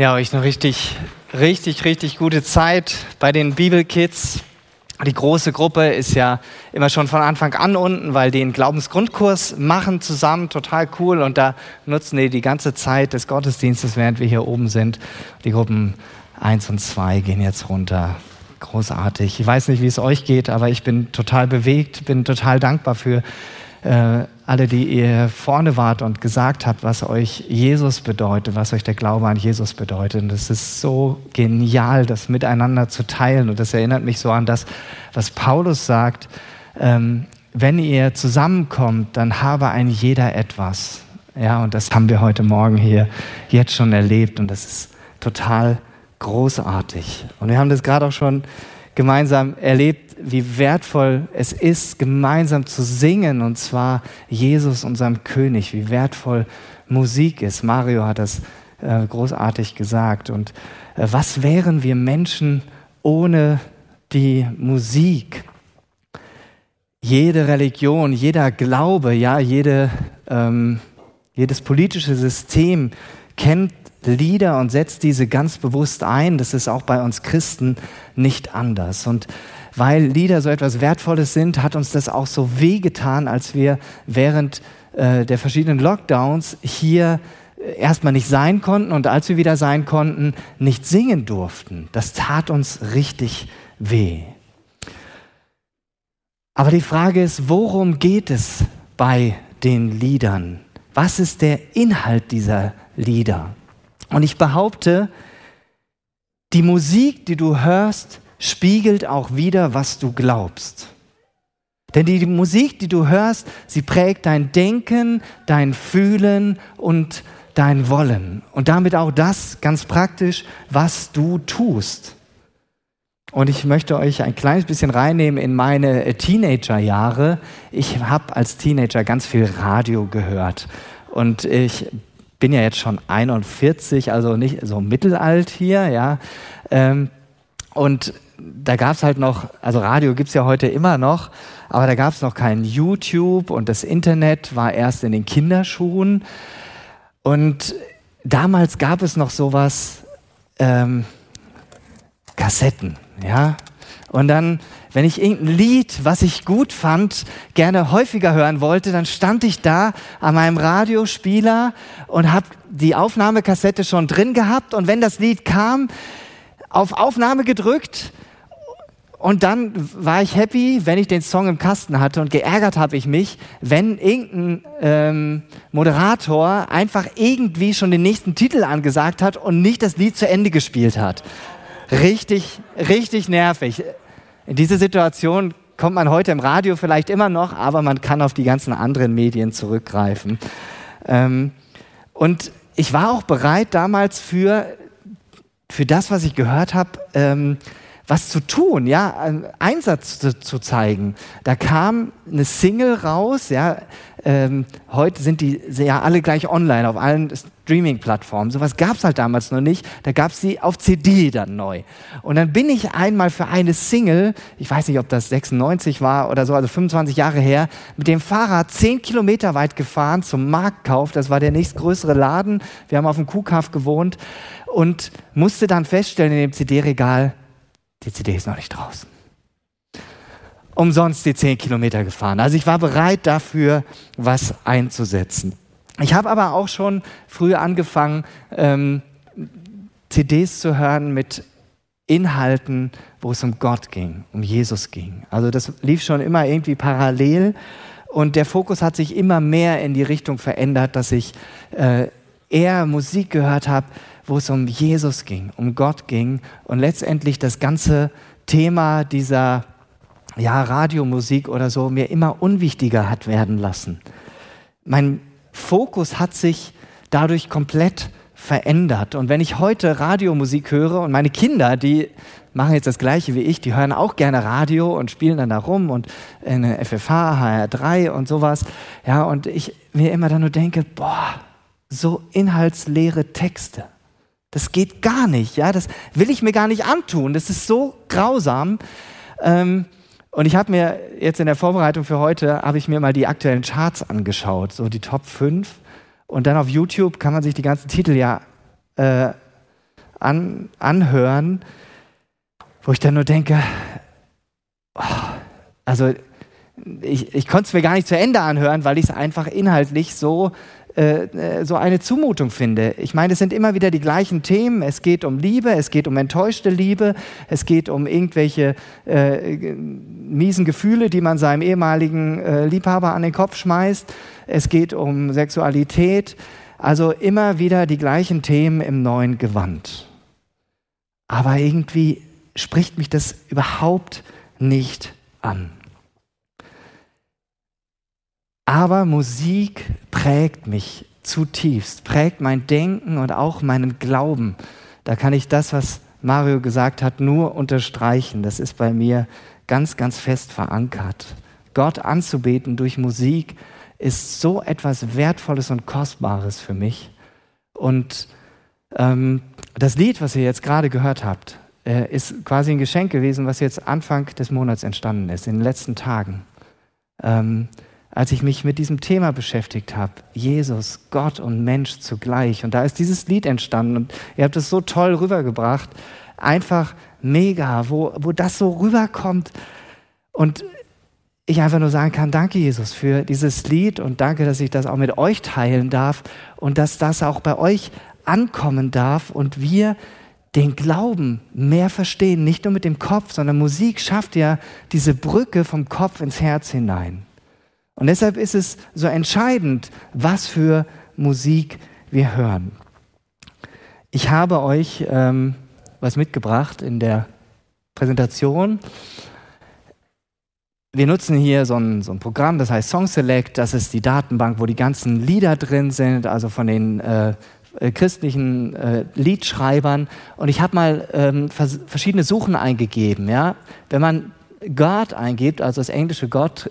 Ja, euch eine richtig, richtig, richtig gute Zeit bei den Bibelkids. Die große Gruppe ist ja immer schon von Anfang an unten, weil die einen Glaubensgrundkurs machen zusammen, total cool. Und da nutzen die die ganze Zeit des Gottesdienstes, während wir hier oben sind. Die Gruppen eins und zwei gehen jetzt runter. Großartig. Ich weiß nicht, wie es euch geht, aber ich bin total bewegt, bin total dankbar für äh, alle, die ihr vorne wart und gesagt habt, was euch Jesus bedeutet, was euch der Glaube an Jesus bedeutet. Und es ist so genial, das miteinander zu teilen. Und das erinnert mich so an das, was Paulus sagt. Ähm, wenn ihr zusammenkommt, dann habe ein jeder etwas. Ja, und das haben wir heute Morgen hier jetzt schon erlebt. Und das ist total großartig. Und wir haben das gerade auch schon gemeinsam erlebt, wie wertvoll es ist, gemeinsam zu singen, und zwar Jesus, unserem König, wie wertvoll Musik ist. Mario hat das äh, großartig gesagt. Und äh, was wären wir Menschen ohne die Musik? Jede Religion, jeder Glaube, ja, jede, ähm, jedes politische System kennt Lieder und setzt diese ganz bewusst ein. Das ist auch bei uns Christen nicht anders. Und weil Lieder so etwas Wertvolles sind, hat uns das auch so wehgetan, als wir während äh, der verschiedenen Lockdowns hier äh, erstmal nicht sein konnten und als wir wieder sein konnten, nicht singen durften. Das tat uns richtig weh. Aber die Frage ist, worum geht es bei den Liedern? Was ist der Inhalt dieser Lieder? Und ich behaupte, die Musik, die du hörst, spiegelt auch wieder, was du glaubst. Denn die Musik, die du hörst, sie prägt dein Denken, dein Fühlen und dein Wollen. Und damit auch das ganz praktisch, was du tust. Und ich möchte euch ein kleines bisschen reinnehmen in meine Teenagerjahre. Ich habe als Teenager ganz viel Radio gehört. Und ich bin ja jetzt schon 41, also nicht so mittelalt hier, ja. Ähm, und da gab es halt noch, also Radio gibt es ja heute immer noch, aber da gab es noch kein YouTube und das Internet war erst in den Kinderschuhen. Und damals gab es noch sowas, ähm, Kassetten, ja. Und dann, wenn ich irgendein Lied, was ich gut fand, gerne häufiger hören wollte, dann stand ich da an meinem Radiospieler und habe die Aufnahmekassette schon drin gehabt. Und wenn das Lied kam, auf Aufnahme gedrückt und dann war ich happy, wenn ich den Song im Kasten hatte und geärgert habe ich mich, wenn irgendein ähm, Moderator einfach irgendwie schon den nächsten Titel angesagt hat und nicht das Lied zu Ende gespielt hat. Richtig, richtig nervig. In diese Situation kommt man heute im Radio vielleicht immer noch, aber man kann auf die ganzen anderen Medien zurückgreifen. Ähm, und ich war auch bereit damals für, für das, was ich gehört habe, ähm, was zu tun, ja, Einsatz zu, zu, zeigen. Da kam eine Single raus, ja, ähm, heute sind die ja alle gleich online auf allen Streaming-Plattformen. Sowas gab es halt damals noch nicht. Da gab es sie auf CD dann neu. Und dann bin ich einmal für eine Single, ich weiß nicht, ob das 96 war oder so, also 25 Jahre her, mit dem Fahrrad 10 Kilometer weit gefahren zum Marktkauf. Das war der nächstgrößere Laden. Wir haben auf dem Kuhkauf gewohnt und musste dann feststellen in dem CD-Regal, die CD ist noch nicht draußen. Umsonst die zehn Kilometer gefahren. Also ich war bereit dafür, was einzusetzen. Ich habe aber auch schon früh angefangen, ähm, CDs zu hören mit Inhalten, wo es um Gott ging, um Jesus ging. Also das lief schon immer irgendwie parallel und der Fokus hat sich immer mehr in die Richtung verändert, dass ich äh, eher Musik gehört habe, wo es um Jesus ging, um Gott ging und letztendlich das ganze Thema dieser ja, Radiomusik oder so mir immer unwichtiger hat werden lassen. Mein Fokus hat sich dadurch komplett verändert. Und wenn ich heute Radiomusik höre und meine Kinder, die machen jetzt das Gleiche wie ich, die hören auch gerne Radio und spielen dann da rum und in FFH, HR3 und sowas. Ja, und ich mir immer dann nur denke, boah, so inhaltsleere Texte. Das geht gar nicht, ja, das will ich mir gar nicht antun. Das ist so grausam. Ähm, und ich habe mir jetzt in der Vorbereitung für heute, habe ich mir mal die aktuellen Charts angeschaut, so die Top 5. Und dann auf YouTube kann man sich die ganzen Titel ja äh, an, anhören, wo ich dann nur denke, oh, also ich, ich konnte es mir gar nicht zu Ende anhören, weil ich es einfach inhaltlich so äh, äh, so eine Zumutung finde. Ich meine, es sind immer wieder die gleichen Themen. Es geht um Liebe, es geht um enttäuschte Liebe, es geht um irgendwelche äh, miesen Gefühle, die man seinem ehemaligen äh, Liebhaber an den Kopf schmeißt. Es geht um Sexualität. Also immer wieder die gleichen Themen im neuen Gewand. Aber irgendwie spricht mich das überhaupt nicht an. Aber Musik prägt mich zutiefst, prägt mein Denken und auch meinen Glauben. Da kann ich das, was Mario gesagt hat, nur unterstreichen. Das ist bei mir ganz, ganz fest verankert. Gott anzubeten durch Musik ist so etwas Wertvolles und Kostbares für mich. Und ähm, das Lied, was ihr jetzt gerade gehört habt, äh, ist quasi ein Geschenk gewesen, was jetzt Anfang des Monats entstanden ist, in den letzten Tagen. Ähm, als ich mich mit diesem Thema beschäftigt habe. Jesus, Gott und Mensch zugleich. Und da ist dieses Lied entstanden und ihr habt es so toll rübergebracht. Einfach mega, wo, wo das so rüberkommt. Und ich einfach nur sagen kann, danke Jesus für dieses Lied und danke, dass ich das auch mit euch teilen darf und dass das auch bei euch ankommen darf und wir den Glauben mehr verstehen, nicht nur mit dem Kopf, sondern Musik schafft ja diese Brücke vom Kopf ins Herz hinein. Und deshalb ist es so entscheidend, was für Musik wir hören. Ich habe euch ähm, was mitgebracht in der Präsentation. Wir nutzen hier so ein, so ein, Programm, das heißt Song Select. Das ist die Datenbank, wo die ganzen Lieder drin sind, also von den äh, christlichen äh, Liedschreibern. Und ich habe mal ähm, vers verschiedene Suchen eingegeben. Ja? Wenn man God eingibt, also das englische Gott,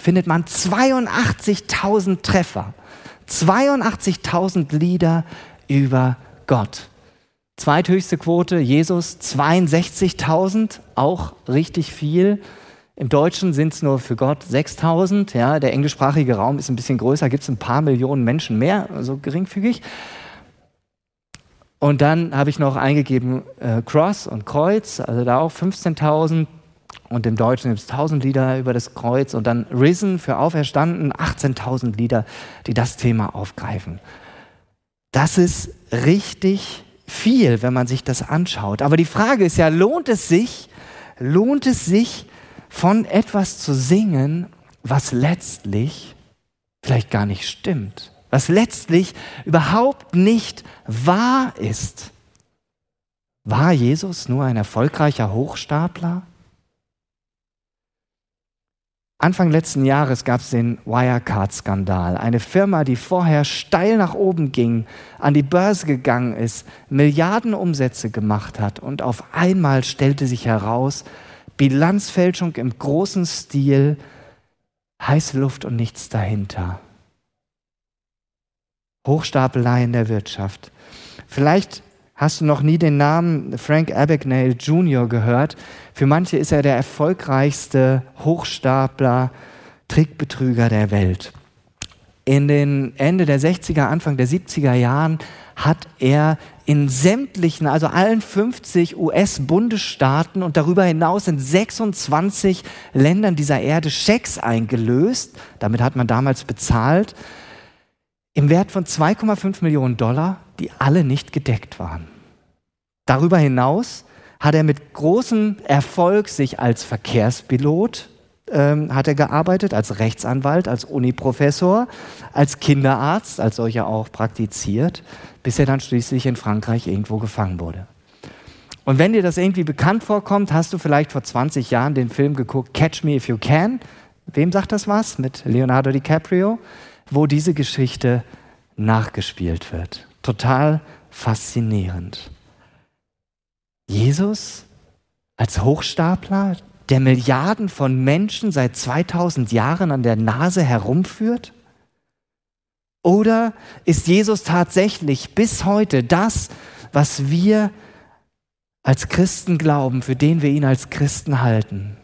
findet man 82.000 Treffer, 82.000 Lieder über Gott. Zweithöchste Quote, Jesus 62.000, auch richtig viel. Im Deutschen sind es nur für Gott 6000. Ja, der englischsprachige Raum ist ein bisschen größer, gibt es ein paar Millionen Menschen mehr, so also geringfügig. Und dann habe ich noch eingegeben äh, Cross und Kreuz, also da auch 15.000. Und im Deutschen gibt es 1000 Lieder über das Kreuz und dann Risen für Auferstanden, 18.000 Lieder, die das Thema aufgreifen. Das ist richtig viel, wenn man sich das anschaut. Aber die Frage ist ja, lohnt es sich, lohnt es sich, von etwas zu singen, was letztlich vielleicht gar nicht stimmt, was letztlich überhaupt nicht wahr ist? War Jesus nur ein erfolgreicher Hochstapler? Anfang letzten Jahres gab es den Wirecard-Skandal. Eine Firma, die vorher steil nach oben ging, an die Börse gegangen ist, Milliarden Umsätze gemacht hat und auf einmal stellte sich heraus, Bilanzfälschung im großen Stil, heiße Luft und nichts dahinter. Hochstapelei in der Wirtschaft. Vielleicht Hast du noch nie den Namen Frank Abagnale Jr. gehört? Für manche ist er der erfolgreichste Hochstapler, Trickbetrüger der Welt. In den Ende der 60er, Anfang der 70er Jahren hat er in sämtlichen, also allen 50 US-Bundesstaaten und darüber hinaus in 26 Ländern dieser Erde Schecks eingelöst. Damit hat man damals bezahlt im Wert von 2,5 Millionen Dollar, die alle nicht gedeckt waren. Darüber hinaus hat er mit großem Erfolg sich als Verkehrspilot ähm, hat er gearbeitet, als Rechtsanwalt, als Uniprofessor, als Kinderarzt, als solcher auch praktiziert, bis er dann schließlich in Frankreich irgendwo gefangen wurde. Und wenn dir das irgendwie bekannt vorkommt, hast du vielleicht vor 20 Jahren den Film geguckt, Catch Me If You Can. Wem sagt das was? Mit Leonardo DiCaprio wo diese Geschichte nachgespielt wird. Total faszinierend. Jesus als Hochstapler, der Milliarden von Menschen seit 2000 Jahren an der Nase herumführt? Oder ist Jesus tatsächlich bis heute das, was wir als Christen glauben, für den wir ihn als Christen halten,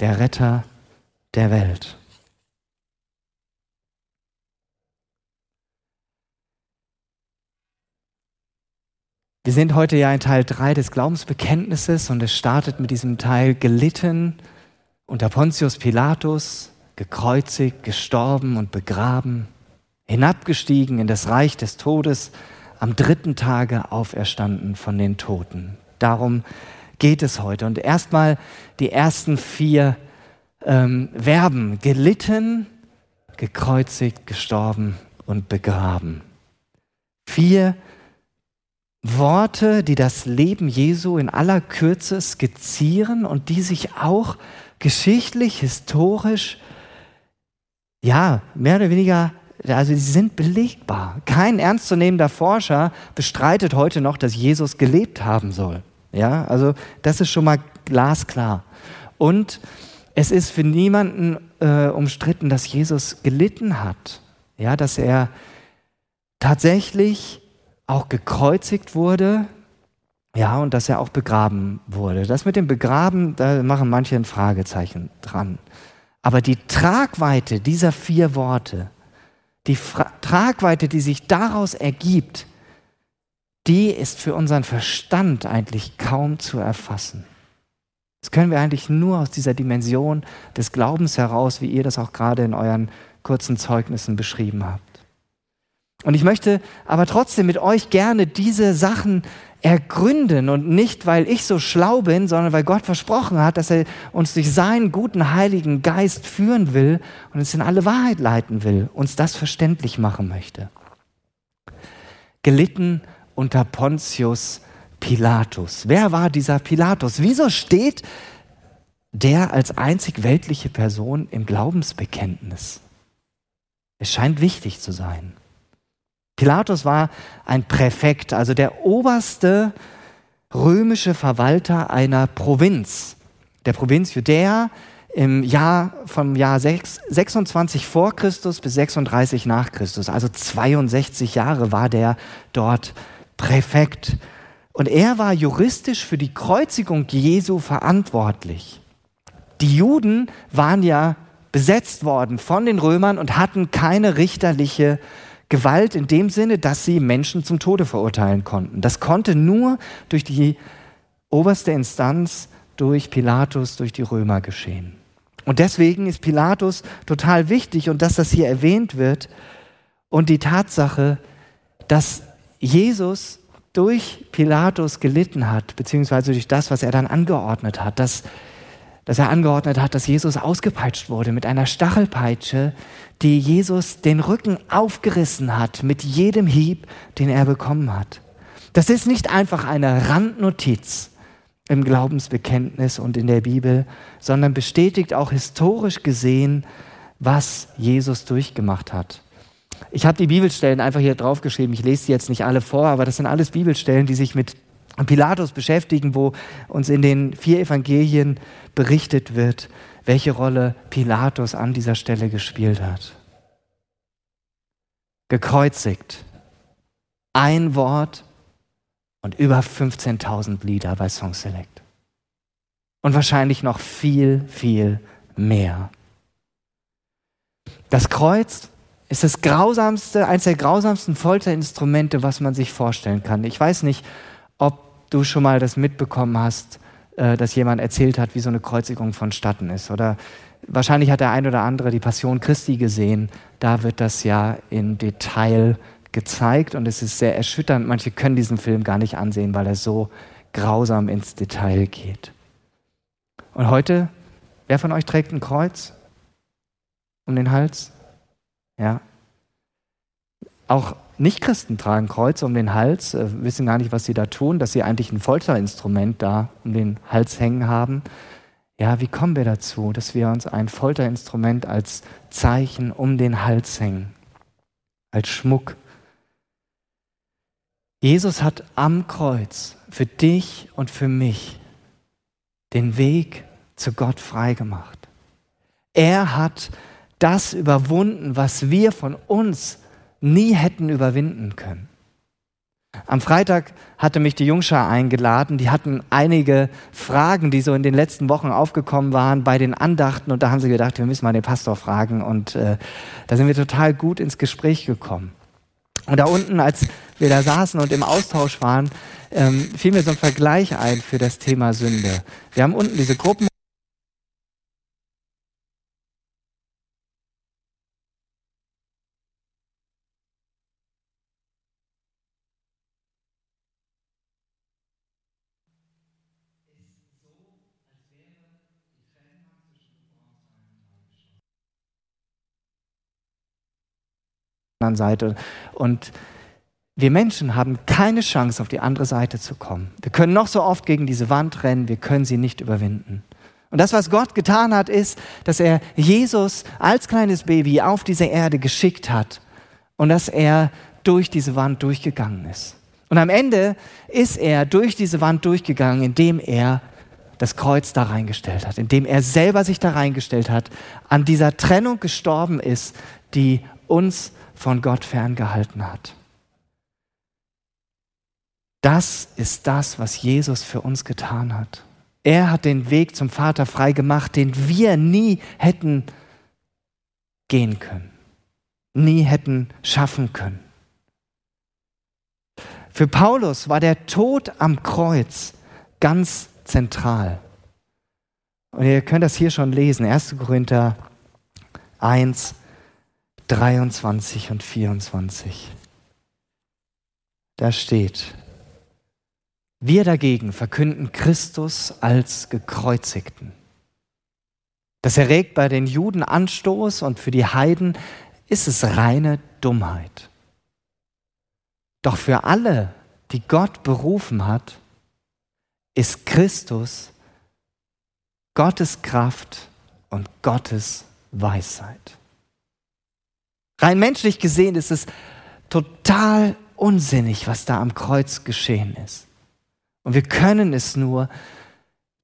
der Retter der Welt? Wir sind heute ja in Teil 3 des Glaubensbekenntnisses und es startet mit diesem Teil gelitten unter Pontius Pilatus, gekreuzigt, gestorben und begraben, hinabgestiegen in das Reich des Todes, am dritten Tage auferstanden von den Toten. Darum geht es heute. Und erstmal die ersten vier ähm, Verben. Gelitten, gekreuzigt, gestorben und begraben. Vier Worte, die das Leben Jesu in aller Kürze skizzieren und die sich auch geschichtlich, historisch, ja, mehr oder weniger, also sie sind belegbar. Kein ernstzunehmender Forscher bestreitet heute noch, dass Jesus gelebt haben soll. Ja, also das ist schon mal glasklar. Und es ist für niemanden äh, umstritten, dass Jesus gelitten hat. Ja, dass er tatsächlich auch gekreuzigt wurde, ja, und dass er auch begraben wurde. Das mit dem Begraben, da machen manche ein Fragezeichen dran. Aber die Tragweite dieser vier Worte, die Fra Tragweite, die sich daraus ergibt, die ist für unseren Verstand eigentlich kaum zu erfassen. Das können wir eigentlich nur aus dieser Dimension des Glaubens heraus, wie ihr das auch gerade in euren kurzen Zeugnissen beschrieben habt. Und ich möchte aber trotzdem mit euch gerne diese Sachen ergründen und nicht, weil ich so schlau bin, sondern weil Gott versprochen hat, dass er uns durch seinen guten Heiligen Geist führen will und uns in alle Wahrheit leiten will, uns das verständlich machen möchte. Gelitten unter Pontius Pilatus. Wer war dieser Pilatus? Wieso steht der als einzig weltliche Person im Glaubensbekenntnis? Es scheint wichtig zu sein. Pilatus war ein Präfekt, also der oberste römische Verwalter einer Provinz, der Provinz Judäa im Jahr vom Jahr 26 vor Christus bis 36 nach Christus, also 62 Jahre war der dort Präfekt. Und er war juristisch für die Kreuzigung Jesu verantwortlich. Die Juden waren ja besetzt worden von den Römern und hatten keine richterliche Gewalt in dem Sinne, dass sie Menschen zum Tode verurteilen konnten. Das konnte nur durch die oberste Instanz, durch Pilatus, durch die Römer geschehen. Und deswegen ist Pilatus total wichtig und dass das hier erwähnt wird und die Tatsache, dass Jesus durch Pilatus gelitten hat, beziehungsweise durch das, was er dann angeordnet hat, dass, dass er angeordnet hat, dass Jesus ausgepeitscht wurde mit einer Stachelpeitsche, die Jesus den Rücken aufgerissen hat mit jedem Hieb, den er bekommen hat. Das ist nicht einfach eine Randnotiz im Glaubensbekenntnis und in der Bibel, sondern bestätigt auch historisch gesehen, was Jesus durchgemacht hat. Ich habe die Bibelstellen einfach hier draufgeschrieben. Ich lese sie jetzt nicht alle vor, aber das sind alles Bibelstellen, die sich mit Pilatus beschäftigen, wo uns in den vier Evangelien berichtet wird, welche Rolle Pilatus an dieser Stelle gespielt hat. Gekreuzigt. Ein Wort und über 15.000 Lieder bei Song Select. Und wahrscheinlich noch viel, viel mehr. Das Kreuz ist das grausamste, eines der grausamsten Folterinstrumente, was man sich vorstellen kann. Ich weiß nicht, ob du schon mal das mitbekommen hast, äh, dass jemand erzählt hat, wie so eine Kreuzigung vonstatten ist. Oder wahrscheinlich hat der ein oder andere die Passion Christi gesehen. Da wird das ja in Detail gezeigt und es ist sehr erschütternd. Manche können diesen Film gar nicht ansehen, weil er so grausam ins Detail geht. Und heute, wer von euch trägt ein Kreuz um den Hals? Ja. Auch Nichtchristen tragen Kreuze um den Hals, äh, wissen gar nicht, was sie da tun, dass sie eigentlich ein Folterinstrument da um den Hals hängen haben. Ja, wie kommen wir dazu, dass wir uns ein Folterinstrument als Zeichen um den Hals hängen, als Schmuck? Jesus hat am Kreuz für dich und für mich den Weg zu Gott freigemacht. Er hat das überwunden, was wir von uns nie hätten überwinden können. Am Freitag hatte mich die Jungschar eingeladen. Die hatten einige Fragen, die so in den letzten Wochen aufgekommen waren bei den Andachten. Und da haben sie gedacht, wir müssen mal den Pastor fragen. Und äh, da sind wir total gut ins Gespräch gekommen. Und da unten als wir da saßen und im Austausch waren, ähm, fiel mir so ein Vergleich ein für das Thema Sünde. Wir haben unten diese Gruppen. Seite. Und wir Menschen haben keine Chance, auf die andere Seite zu kommen. Wir können noch so oft gegen diese Wand rennen, wir können sie nicht überwinden. Und das, was Gott getan hat, ist, dass er Jesus als kleines Baby auf diese Erde geschickt hat und dass er durch diese Wand durchgegangen ist. Und am Ende ist er durch diese Wand durchgegangen, indem er das Kreuz da reingestellt hat, indem er selber sich da reingestellt hat, an dieser Trennung gestorben ist, die uns von Gott ferngehalten hat. Das ist das, was Jesus für uns getan hat. Er hat den Weg zum Vater frei gemacht, den wir nie hätten gehen können, nie hätten schaffen können. Für Paulus war der Tod am Kreuz ganz zentral. Und ihr könnt das hier schon lesen, 1. Korinther 1, 23 und 24. Da steht, wir dagegen verkünden Christus als gekreuzigten. Das erregt bei den Juden Anstoß und für die Heiden ist es reine Dummheit. Doch für alle, die Gott berufen hat, ist Christus Gottes Kraft und Gottes Weisheit. Rein menschlich gesehen ist es total unsinnig, was da am Kreuz geschehen ist. Und wir können es nur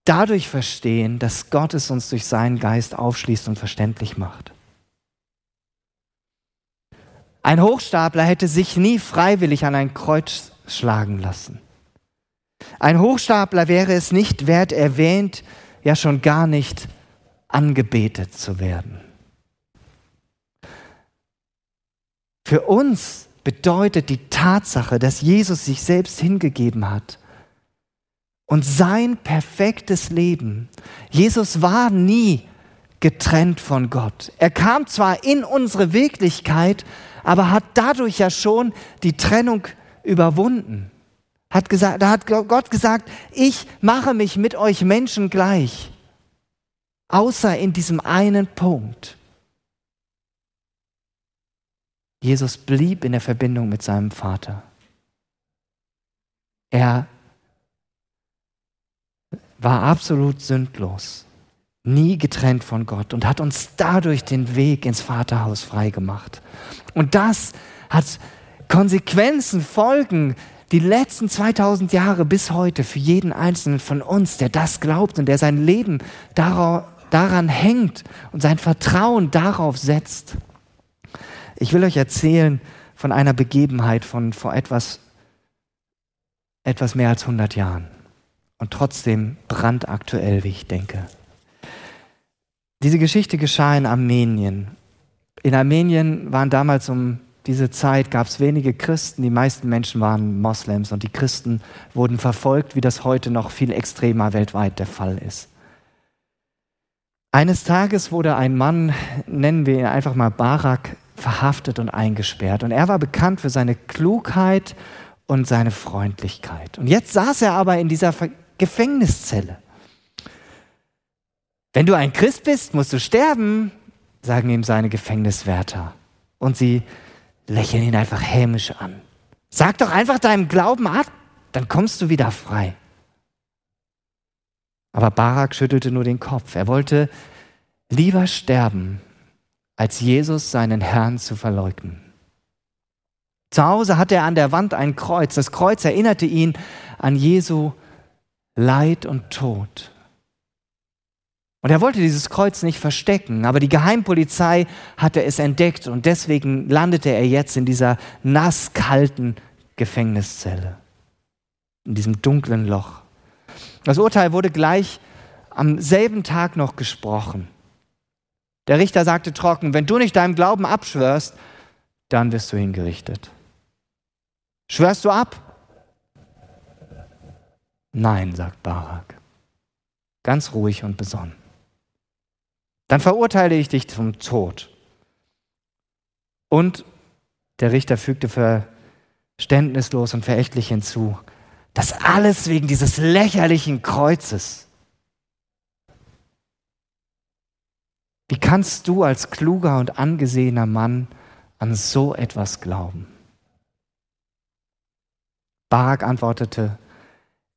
dadurch verstehen, dass Gott es uns durch seinen Geist aufschließt und verständlich macht. Ein Hochstapler hätte sich nie freiwillig an ein Kreuz schlagen lassen. Ein Hochstapler wäre es nicht wert, erwähnt, ja schon gar nicht angebetet zu werden. Für uns bedeutet die Tatsache, dass Jesus sich selbst hingegeben hat, und sein perfektes Leben. Jesus war nie getrennt von Gott. Er kam zwar in unsere Wirklichkeit, aber hat dadurch ja schon die Trennung überwunden. Hat gesagt, da hat Gott gesagt, ich mache mich mit euch Menschen gleich, außer in diesem einen Punkt. Jesus blieb in der Verbindung mit seinem Vater. Er war absolut sündlos, nie getrennt von Gott und hat uns dadurch den Weg ins Vaterhaus freigemacht. Und das hat Konsequenzen, Folgen, die letzten 2000 Jahre bis heute für jeden Einzelnen von uns, der das glaubt und der sein Leben daran hängt und sein Vertrauen darauf setzt. Ich will euch erzählen von einer Begebenheit von vor etwas, etwas mehr als 100 Jahren und trotzdem brandaktuell, wie ich denke. Diese Geschichte geschah in Armenien. In Armenien waren damals um diese Zeit gab es wenige Christen, die meisten Menschen waren Moslems und die Christen wurden verfolgt, wie das heute noch viel extremer weltweit der Fall ist. Eines Tages wurde ein Mann, nennen wir ihn einfach mal Barak, verhaftet und eingesperrt. Und er war bekannt für seine Klugheit und seine Freundlichkeit. Und jetzt saß er aber in dieser Gefängniszelle. Wenn du ein Christ bist, musst du sterben, sagen ihm seine Gefängniswärter. Und sie lächeln ihn einfach hämisch an. Sag doch einfach deinem Glauben ab, dann kommst du wieder frei. Aber Barak schüttelte nur den Kopf. Er wollte lieber sterben, als Jesus seinen Herrn zu verleugnen. Zu Hause hatte er an der Wand ein Kreuz. Das Kreuz erinnerte ihn an Jesu Leid und Tod. Und er wollte dieses Kreuz nicht verstecken, aber die Geheimpolizei hatte es entdeckt und deswegen landete er jetzt in dieser nasskalten Gefängniszelle, in diesem dunklen Loch. Das Urteil wurde gleich am selben Tag noch gesprochen. Der Richter sagte trocken, wenn du nicht deinem Glauben abschwörst, dann wirst du hingerichtet. Schwörst du ab? Nein, sagt Barak. Ganz ruhig und besonnen. Dann verurteile ich dich zum Tod. Und der Richter fügte verständnislos und verächtlich hinzu, das alles wegen dieses lächerlichen Kreuzes. Wie kannst du als kluger und angesehener Mann an so etwas glauben? Barak antwortete,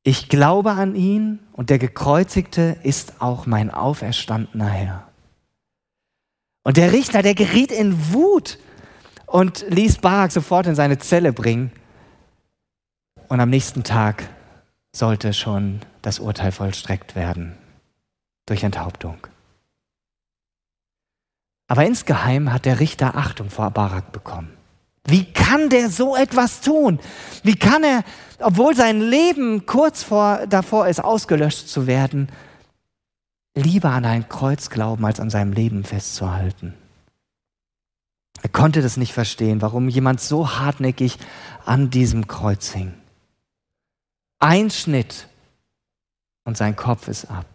ich glaube an ihn und der gekreuzigte ist auch mein auferstandener Herr. Und der Richter, der geriet in Wut und ließ Barak sofort in seine Zelle bringen. Und am nächsten Tag sollte schon das Urteil vollstreckt werden durch Enthauptung. Aber insgeheim hat der Richter Achtung vor Barak bekommen. Wie kann der so etwas tun? Wie kann er, obwohl sein Leben kurz vor, davor ist, ausgelöscht zu werden, lieber an ein Kreuz glauben, als an seinem Leben festzuhalten? Er konnte das nicht verstehen, warum jemand so hartnäckig an diesem Kreuz hing. Ein Schnitt und sein Kopf ist ab.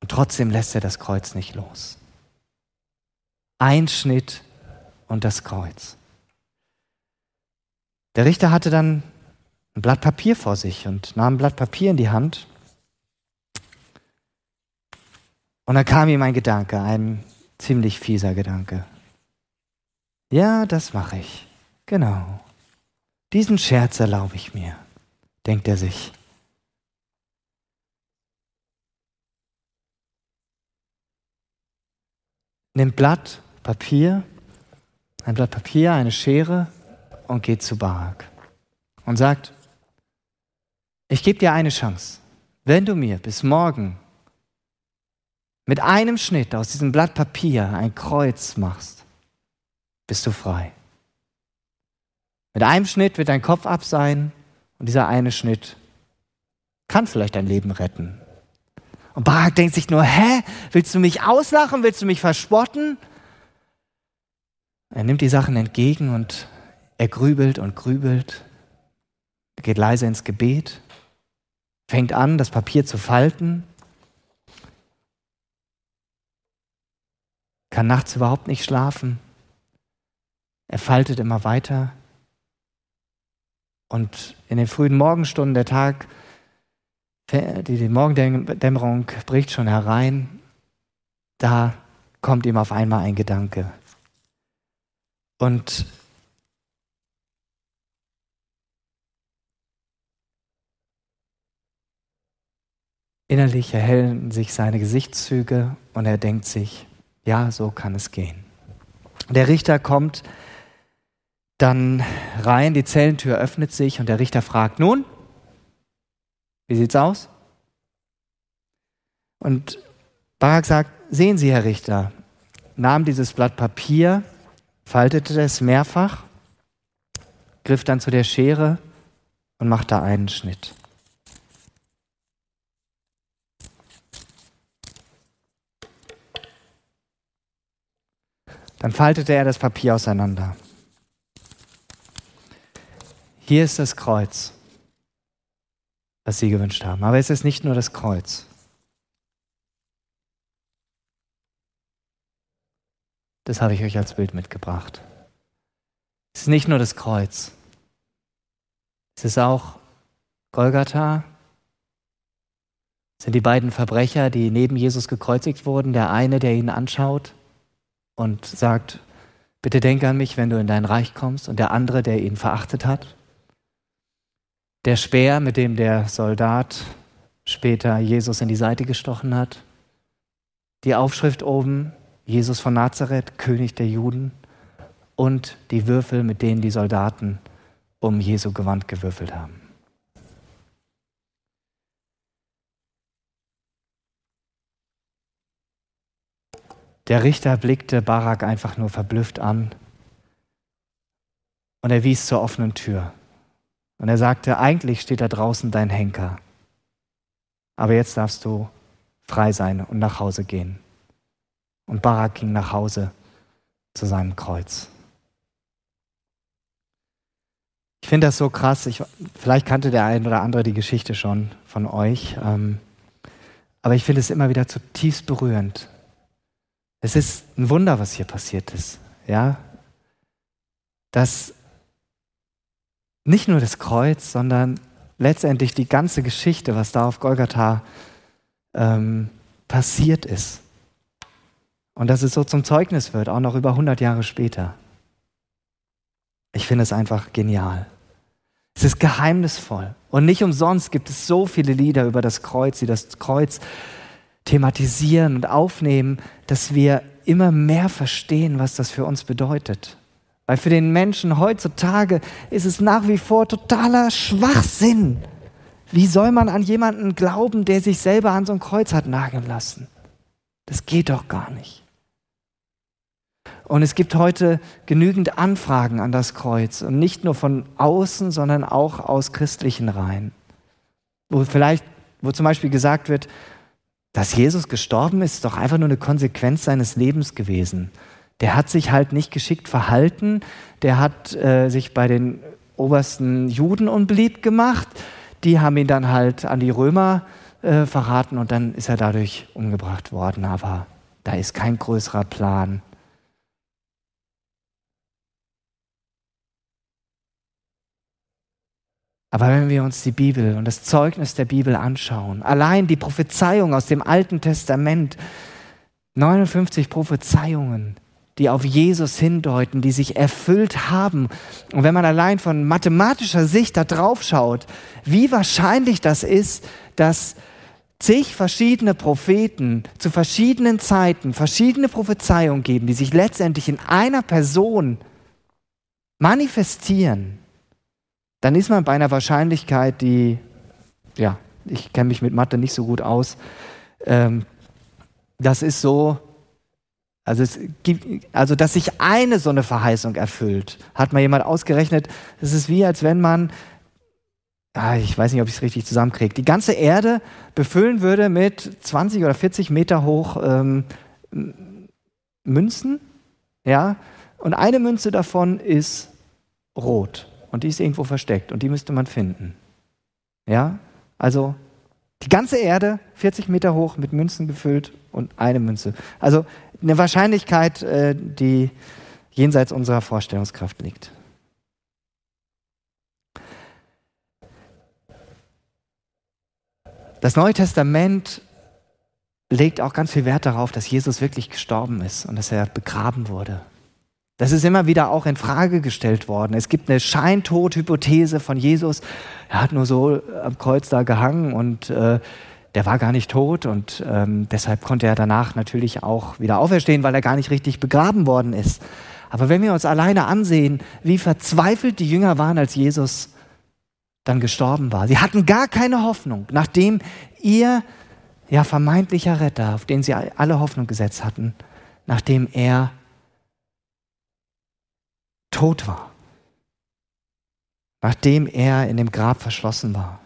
Und trotzdem lässt er das Kreuz nicht los. Ein Schnitt und das Kreuz. Der Richter hatte dann ein Blatt Papier vor sich und nahm ein Blatt Papier in die Hand. Und da kam ihm ein Gedanke, ein ziemlich fieser Gedanke. Ja, das mache ich. Genau. Diesen Scherz erlaube ich mir, denkt er sich. Nimmt Blatt Papier ein Blatt Papier, eine Schere und geht zu Barak und sagt, ich gebe dir eine Chance. Wenn du mir bis morgen mit einem Schnitt aus diesem Blatt Papier ein Kreuz machst, bist du frei. Mit einem Schnitt wird dein Kopf ab sein und dieser eine Schnitt kann vielleicht dein Leben retten. Und Barak denkt sich nur, hä, willst du mich auslachen, willst du mich verspotten? Er nimmt die Sachen entgegen und er grübelt und grübelt, er geht leise ins Gebet, fängt an, das Papier zu falten, kann nachts überhaupt nicht schlafen. Er faltet immer weiter. Und in den frühen Morgenstunden der Tag, die Morgendämmerung bricht schon herein, da kommt ihm auf einmal ein Gedanke. Und innerlich erhellen sich seine Gesichtszüge und er denkt sich, ja, so kann es gehen. Der Richter kommt dann rein, die Zellentür öffnet sich und der Richter fragt, nun, wie sieht's aus? Und Barak sagt, sehen Sie, Herr Richter, nahm dieses Blatt Papier, faltete es mehrfach, griff dann zu der Schere und machte einen Schnitt. Dann faltete er das Papier auseinander. Hier ist das Kreuz, was Sie gewünscht haben. Aber es ist nicht nur das Kreuz. Das habe ich euch als Bild mitgebracht. Es ist nicht nur das Kreuz. Es ist auch Golgatha. Es sind die beiden Verbrecher, die neben Jesus gekreuzigt wurden. Der eine, der ihn anschaut und sagt, bitte denke an mich, wenn du in dein Reich kommst. Und der andere, der ihn verachtet hat. Der Speer, mit dem der Soldat später Jesus in die Seite gestochen hat. Die Aufschrift oben, Jesus von Nazareth, König der Juden, und die Würfel, mit denen die Soldaten um Jesu Gewand gewürfelt haben. Der Richter blickte Barak einfach nur verblüfft an und er wies zur offenen Tür. Und er sagte, eigentlich steht da draußen dein Henker, aber jetzt darfst du frei sein und nach Hause gehen. Und Barak ging nach Hause zu seinem Kreuz. Ich finde das so krass. Ich, vielleicht kannte der ein oder andere die Geschichte schon von euch. Ähm, aber ich finde es immer wieder zutiefst berührend. Es ist ein Wunder, was hier passiert ist. Ja? Dass nicht nur das Kreuz, sondern letztendlich die ganze Geschichte, was da auf Golgatha ähm, passiert ist. Und dass es so zum Zeugnis wird, auch noch über 100 Jahre später. Ich finde es einfach genial. Es ist geheimnisvoll. Und nicht umsonst gibt es so viele Lieder über das Kreuz, die das Kreuz thematisieren und aufnehmen, dass wir immer mehr verstehen, was das für uns bedeutet. Weil für den Menschen heutzutage ist es nach wie vor totaler Schwachsinn. Wie soll man an jemanden glauben, der sich selber an so ein Kreuz hat nageln lassen? Das geht doch gar nicht. Und es gibt heute genügend Anfragen an das Kreuz und nicht nur von außen, sondern auch aus christlichen Reihen. Wo vielleicht, wo zum Beispiel gesagt wird, dass Jesus gestorben ist, ist doch einfach nur eine Konsequenz seines Lebens gewesen der hat sich halt nicht geschickt verhalten, der hat äh, sich bei den obersten Juden unbeliebt gemacht, die haben ihn dann halt an die Römer äh, verraten und dann ist er dadurch umgebracht worden, aber da ist kein größerer Plan. Aber wenn wir uns die Bibel und das Zeugnis der Bibel anschauen, allein die Prophezeiung aus dem Alten Testament, 59 Prophezeiungen, die auf Jesus hindeuten, die sich erfüllt haben. Und wenn man allein von mathematischer Sicht da drauf schaut, wie wahrscheinlich das ist, dass zig verschiedene Propheten zu verschiedenen Zeiten verschiedene Prophezeiungen geben, die sich letztendlich in einer Person manifestieren, dann ist man bei einer Wahrscheinlichkeit, die, ja, ich kenne mich mit Mathe nicht so gut aus, ähm, das ist so also, es gibt, also, dass sich eine so eine Verheißung erfüllt, hat mal jemand ausgerechnet. Das ist wie, als wenn man, ah, ich weiß nicht, ob ich es richtig zusammenkriege, die ganze Erde befüllen würde mit 20 oder 40 Meter hoch ähm, Münzen. Ja, und eine Münze davon ist rot und die ist irgendwo versteckt und die müsste man finden. Ja, also die ganze Erde, 40 Meter hoch, mit Münzen gefüllt und eine Münze. Also eine Wahrscheinlichkeit, äh, die jenseits unserer Vorstellungskraft liegt. Das Neue Testament legt auch ganz viel Wert darauf, dass Jesus wirklich gestorben ist und dass er begraben wurde. Das ist immer wieder auch in Frage gestellt worden. Es gibt eine Scheintod-Hypothese von Jesus. Er hat nur so am Kreuz da gehangen und äh, der war gar nicht tot und ähm, deshalb konnte er danach natürlich auch wieder auferstehen, weil er gar nicht richtig begraben worden ist. Aber wenn wir uns alleine ansehen, wie verzweifelt die Jünger waren, als Jesus dann gestorben war. Sie hatten gar keine Hoffnung, nachdem ihr ja vermeintlicher Retter, auf den sie alle Hoffnung gesetzt hatten, nachdem er tot war, nachdem er in dem Grab verschlossen war.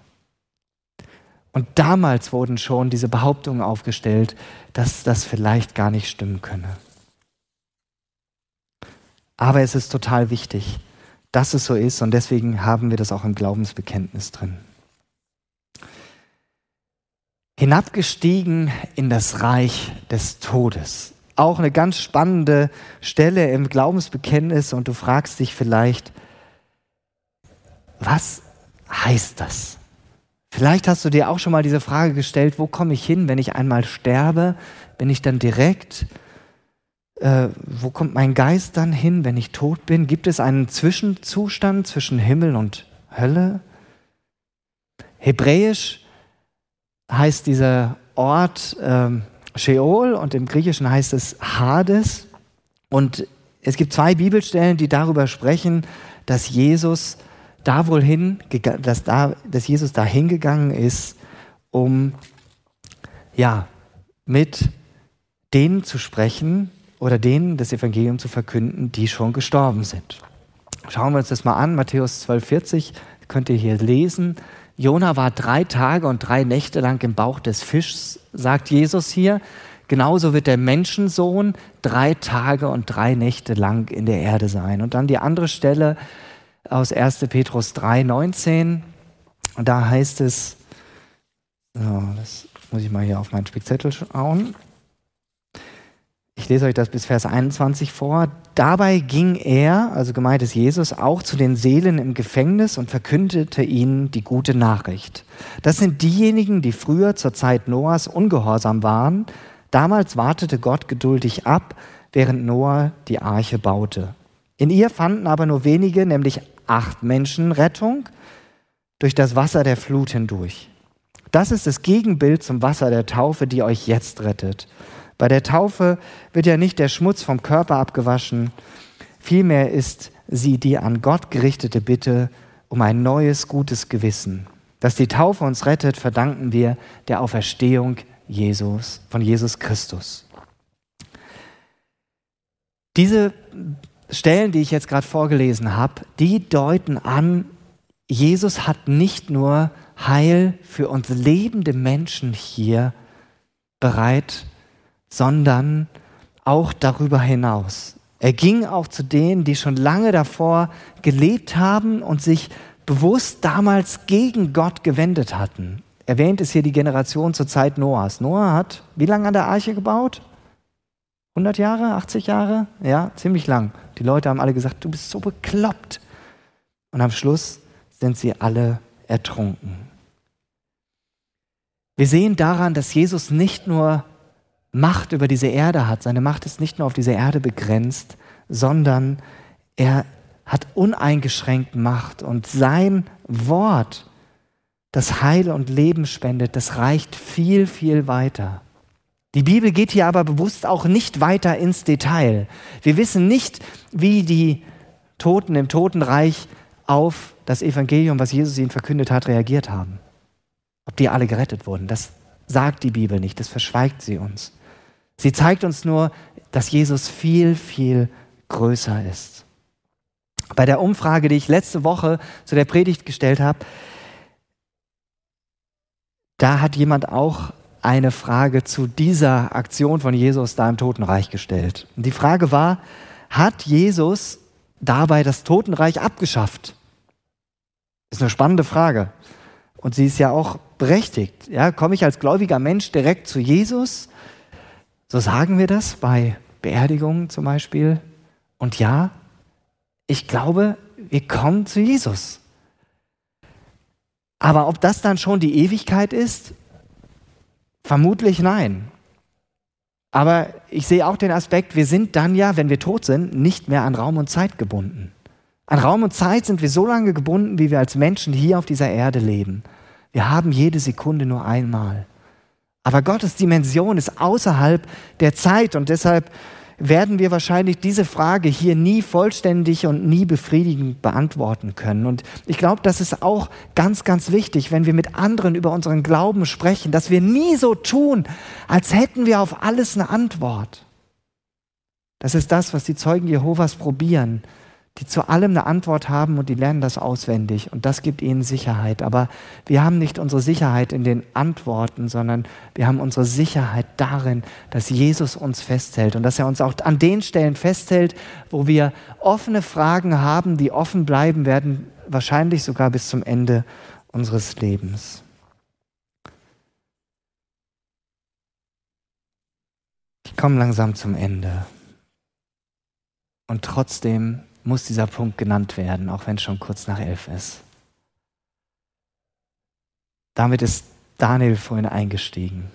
Und damals wurden schon diese Behauptungen aufgestellt, dass das vielleicht gar nicht stimmen könne. Aber es ist total wichtig, dass es so ist und deswegen haben wir das auch im Glaubensbekenntnis drin. Hinabgestiegen in das Reich des Todes. Auch eine ganz spannende Stelle im Glaubensbekenntnis und du fragst dich vielleicht, was heißt das? Vielleicht hast du dir auch schon mal diese Frage gestellt, wo komme ich hin, wenn ich einmal sterbe? Bin ich dann direkt? Äh, wo kommt mein Geist dann hin, wenn ich tot bin? Gibt es einen Zwischenzustand zwischen Himmel und Hölle? Hebräisch heißt dieser Ort ähm, Sheol und im Griechischen heißt es Hades. Und es gibt zwei Bibelstellen, die darüber sprechen, dass Jesus da wohl hin, dass, da, dass Jesus da hingegangen ist, um ja, mit denen zu sprechen oder denen das Evangelium zu verkünden, die schon gestorben sind. Schauen wir uns das mal an, Matthäus 12,40 könnt ihr hier lesen. Jona war drei Tage und drei Nächte lang im Bauch des Fischs, sagt Jesus hier. Genauso wird der Menschensohn drei Tage und drei Nächte lang in der Erde sein. Und dann die andere Stelle, aus 1. Petrus 3, 19. Und da heißt es, so, das muss ich mal hier auf meinen Spickzettel schauen. Ich lese euch das bis Vers 21 vor. Dabei ging er, also gemeint ist Jesus, auch zu den Seelen im Gefängnis und verkündete ihnen die gute Nachricht. Das sind diejenigen, die früher zur Zeit Noahs ungehorsam waren. Damals wartete Gott geduldig ab, während Noah die Arche baute. In ihr fanden aber nur wenige, nämlich acht Menschen, Rettung durch das Wasser der Flut hindurch. Das ist das Gegenbild zum Wasser der Taufe, die euch jetzt rettet. Bei der Taufe wird ja nicht der Schmutz vom Körper abgewaschen, vielmehr ist sie die an Gott gerichtete Bitte um ein neues, gutes Gewissen. Dass die Taufe uns rettet, verdanken wir der Auferstehung Jesus, von Jesus Christus. Diese Stellen, die ich jetzt gerade vorgelesen habe, die deuten an, Jesus hat nicht nur Heil für uns lebende Menschen hier bereit, sondern auch darüber hinaus. Er ging auch zu denen, die schon lange davor gelebt haben und sich bewusst damals gegen Gott gewendet hatten. Erwähnt ist hier die Generation zur Zeit Noahs. Noah hat wie lange an der Arche gebaut? 100 Jahre, 80 Jahre? Ja, ziemlich lang. Die Leute haben alle gesagt, du bist so bekloppt. Und am Schluss sind sie alle ertrunken. Wir sehen daran, dass Jesus nicht nur Macht über diese Erde hat. Seine Macht ist nicht nur auf diese Erde begrenzt, sondern er hat uneingeschränkt Macht und sein Wort, das Heil und Leben spendet, das reicht viel, viel weiter. Die Bibel geht hier aber bewusst auch nicht weiter ins Detail. Wir wissen nicht, wie die Toten im Totenreich auf das Evangelium, was Jesus ihnen verkündet hat, reagiert haben. Ob die alle gerettet wurden, das sagt die Bibel nicht, das verschweigt sie uns. Sie zeigt uns nur, dass Jesus viel, viel größer ist. Bei der Umfrage, die ich letzte Woche zu der Predigt gestellt habe, da hat jemand auch eine Frage zu dieser Aktion von Jesus da im Totenreich gestellt. Und die Frage war, hat Jesus dabei das Totenreich abgeschafft? Ist eine spannende Frage. Und sie ist ja auch berechtigt. Ja, komme ich als gläubiger Mensch direkt zu Jesus so sagen wir das bei Beerdigungen zum Beispiel. Und ja, ich glaube, wir kommen zu Jesus. Aber ob das dann schon die Ewigkeit ist? Vermutlich nein. Aber ich sehe auch den Aspekt, wir sind dann ja, wenn wir tot sind, nicht mehr an Raum und Zeit gebunden. An Raum und Zeit sind wir so lange gebunden, wie wir als Menschen hier auf dieser Erde leben. Wir haben jede Sekunde nur einmal. Aber Gottes Dimension ist außerhalb der Zeit und deshalb werden wir wahrscheinlich diese Frage hier nie vollständig und nie befriedigend beantworten können. Und ich glaube, das ist auch ganz, ganz wichtig, wenn wir mit anderen über unseren Glauben sprechen, dass wir nie so tun, als hätten wir auf alles eine Antwort. Das ist das, was die Zeugen Jehovas probieren die zu allem eine Antwort haben und die lernen das auswendig und das gibt ihnen Sicherheit. Aber wir haben nicht unsere Sicherheit in den Antworten, sondern wir haben unsere Sicherheit darin, dass Jesus uns festhält und dass er uns auch an den Stellen festhält, wo wir offene Fragen haben, die offen bleiben werden, wahrscheinlich sogar bis zum Ende unseres Lebens. Ich komme langsam zum Ende. Und trotzdem muss dieser Punkt genannt werden, auch wenn es schon kurz nach elf ist. Damit ist Daniel vorhin eingestiegen.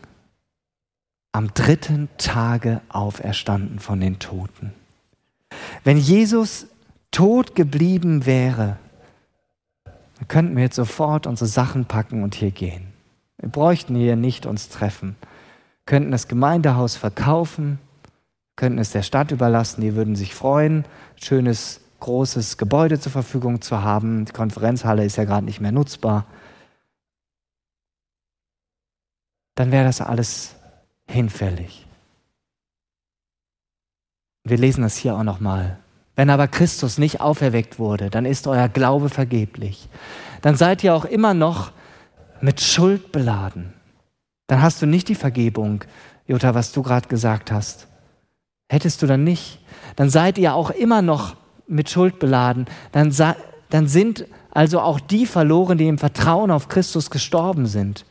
Am dritten Tage auferstanden von den Toten. Wenn Jesus tot geblieben wäre, könnten wir jetzt sofort unsere Sachen packen und hier gehen. Wir bräuchten hier nicht uns treffen, könnten das Gemeindehaus verkaufen, könnten es der Stadt überlassen, die würden sich freuen, schönes großes Gebäude zur Verfügung zu haben. Die Konferenzhalle ist ja gerade nicht mehr nutzbar. Dann wäre das alles hinfällig. Wir lesen das hier auch nochmal. Wenn aber Christus nicht auferweckt wurde, dann ist euer Glaube vergeblich. Dann seid ihr auch immer noch mit Schuld beladen. Dann hast du nicht die Vergebung, Jutta, was du gerade gesagt hast. Hättest du dann nicht, dann seid ihr auch immer noch mit Schuld beladen, dann, dann sind also auch die verloren, die im Vertrauen auf Christus gestorben sind.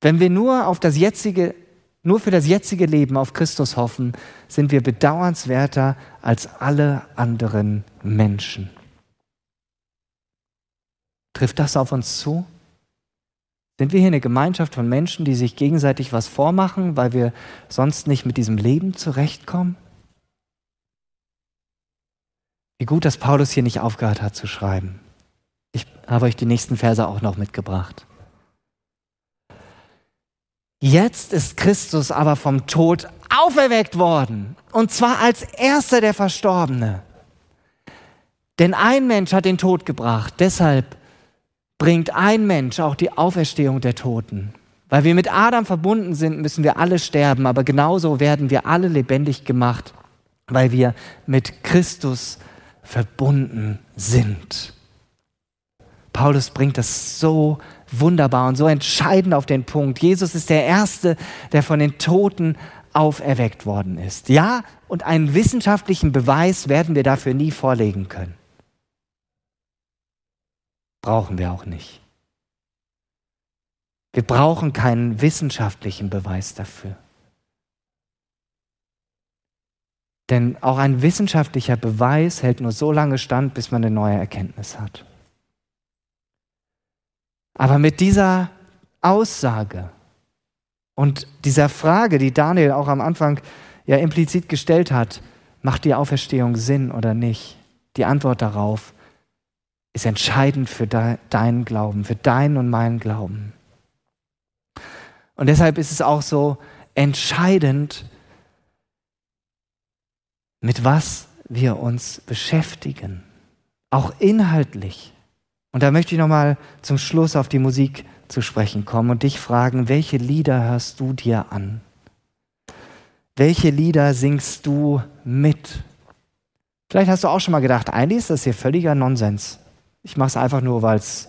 Wenn wir nur auf das jetzige, nur für das jetzige Leben auf Christus hoffen, sind wir bedauernswerter als alle anderen Menschen. Trifft das auf uns zu? Sind wir hier eine Gemeinschaft von Menschen, die sich gegenseitig was vormachen, weil wir sonst nicht mit diesem Leben zurechtkommen? Wie gut, dass Paulus hier nicht aufgehört hat zu schreiben. Ich habe euch die nächsten Verse auch noch mitgebracht. Jetzt ist Christus aber vom Tod auferweckt worden, und zwar als erster der Verstorbene. Denn ein Mensch hat den Tod gebracht, deshalb bringt ein Mensch auch die Auferstehung der Toten. Weil wir mit Adam verbunden sind, müssen wir alle sterben, aber genauso werden wir alle lebendig gemacht, weil wir mit Christus verbunden sind. Paulus bringt das so wunderbar und so entscheidend auf den Punkt. Jesus ist der Erste, der von den Toten auferweckt worden ist. Ja, und einen wissenschaftlichen Beweis werden wir dafür nie vorlegen können. Brauchen wir auch nicht. Wir brauchen keinen wissenschaftlichen Beweis dafür. Denn auch ein wissenschaftlicher Beweis hält nur so lange stand, bis man eine neue Erkenntnis hat. Aber mit dieser Aussage und dieser Frage, die Daniel auch am Anfang ja implizit gestellt hat, macht die Auferstehung Sinn oder nicht? Die Antwort darauf ist entscheidend für de deinen Glauben, für deinen und meinen Glauben. Und deshalb ist es auch so entscheidend, mit was wir uns beschäftigen, auch inhaltlich. Und da möchte ich nochmal zum Schluss auf die Musik zu sprechen kommen und dich fragen, welche Lieder hörst du dir an? Welche Lieder singst du mit? Vielleicht hast du auch schon mal gedacht, eigentlich ist das hier völliger Nonsens. Ich mache es einfach nur, weil es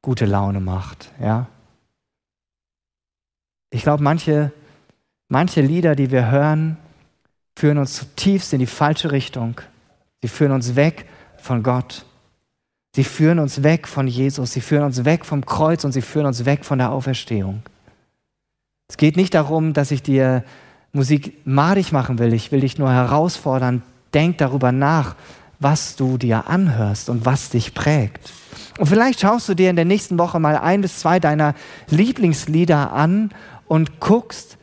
gute Laune macht. Ja? Ich glaube, manche, manche Lieder, die wir hören, führen uns zutiefst in die falsche Richtung. Sie führen uns weg von Gott. Sie führen uns weg von Jesus. Sie führen uns weg vom Kreuz und sie führen uns weg von der Auferstehung. Es geht nicht darum, dass ich dir Musik madig machen will. Ich will dich nur herausfordern. Denk darüber nach, was du dir anhörst und was dich prägt. Und vielleicht schaust du dir in der nächsten Woche mal ein bis zwei deiner Lieblingslieder an und guckst,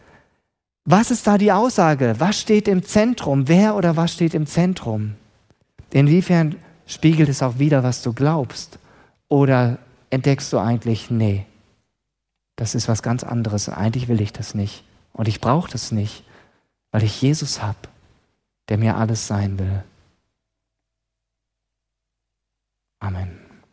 was ist da die Aussage? Was steht im Zentrum? Wer oder was steht im Zentrum? Inwiefern spiegelt es auch wieder, was du glaubst? Oder entdeckst du eigentlich, nee, das ist was ganz anderes. Eigentlich will ich das nicht. Und ich brauche das nicht, weil ich Jesus habe, der mir alles sein will. Amen.